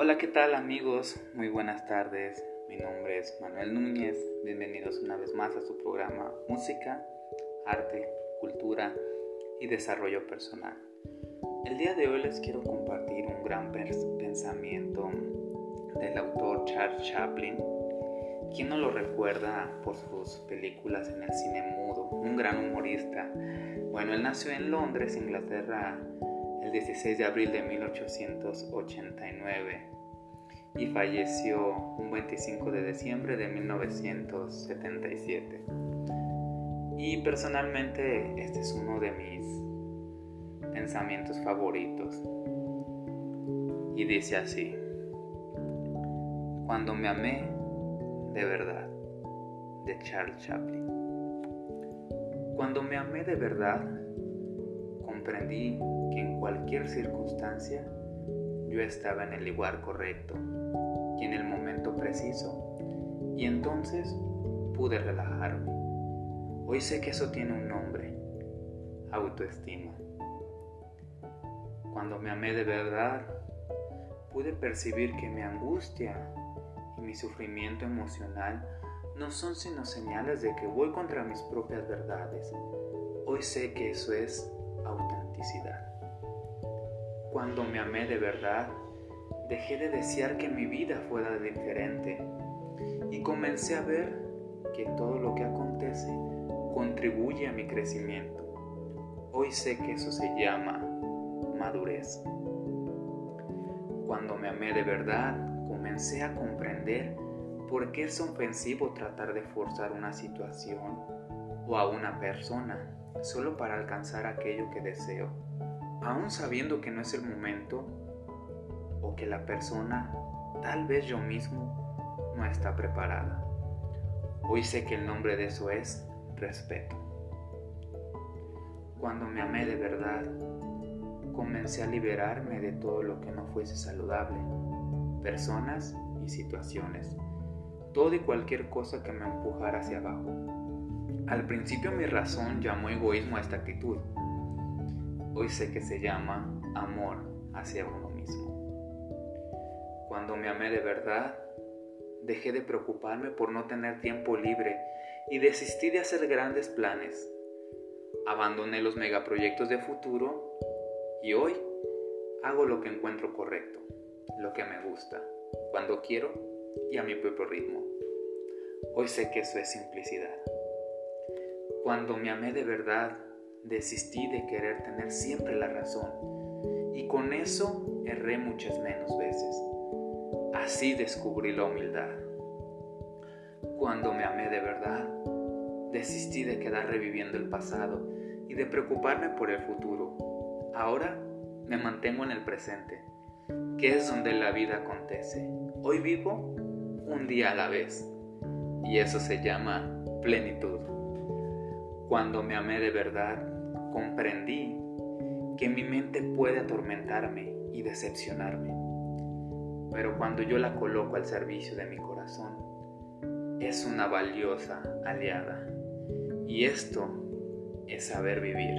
Hola, ¿qué tal amigos? Muy buenas tardes. Mi nombre es Manuel Núñez. Bienvenidos una vez más a su programa Música, Arte, Cultura y Desarrollo Personal. El día de hoy les quiero compartir un gran pensamiento del autor Charles Chaplin. ¿Quién no lo recuerda por sus películas en el cine mudo? Un gran humorista. Bueno, él nació en Londres, Inglaterra, el 16 de abril de 1889 y falleció un 25 de diciembre de 1977. Y personalmente este es uno de mis pensamientos favoritos. Y dice así, cuando me amé de verdad, de Charles Chaplin. Cuando me amé de verdad, comprendí que en cualquier circunstancia yo estaba en el lugar correcto y en el momento preciso, y entonces pude relajarme. Hoy sé que eso tiene un nombre, autoestima. Cuando me amé de verdad, pude percibir que mi angustia y mi sufrimiento emocional no son sino señales de que voy contra mis propias verdades. Hoy sé que eso es autenticidad. Cuando me amé de verdad, dejé de desear que mi vida fuera diferente y comencé a ver que todo lo que acontece contribuye a mi crecimiento. Hoy sé que eso se llama madurez. Cuando me amé de verdad, comencé a comprender por qué es ofensivo tratar de forzar una situación o a una persona solo para alcanzar aquello que deseo aún sabiendo que no es el momento o que la persona, tal vez yo mismo, no está preparada. Hoy sé que el nombre de eso es respeto. Cuando me amé de verdad, comencé a liberarme de todo lo que no fuese saludable, personas y situaciones, todo y cualquier cosa que me empujara hacia abajo. Al principio mi razón llamó egoísmo a esta actitud, Hoy sé que se llama amor hacia uno mismo. Cuando me amé de verdad, dejé de preocuparme por no tener tiempo libre y desistí de hacer grandes planes. Abandoné los megaproyectos de futuro y hoy hago lo que encuentro correcto, lo que me gusta, cuando quiero y a mi propio ritmo. Hoy sé que eso es simplicidad. Cuando me amé de verdad, desistí de querer tener siempre la razón y con eso erré muchas menos veces. Así descubrí la humildad. Cuando me amé de verdad, desistí de quedar reviviendo el pasado y de preocuparme por el futuro. Ahora me mantengo en el presente, que es donde la vida acontece. Hoy vivo un día a la vez y eso se llama plenitud. Cuando me amé de verdad, comprendí que mi mente puede atormentarme y decepcionarme, pero cuando yo la coloco al servicio de mi corazón, es una valiosa aliada. Y esto es saber vivir.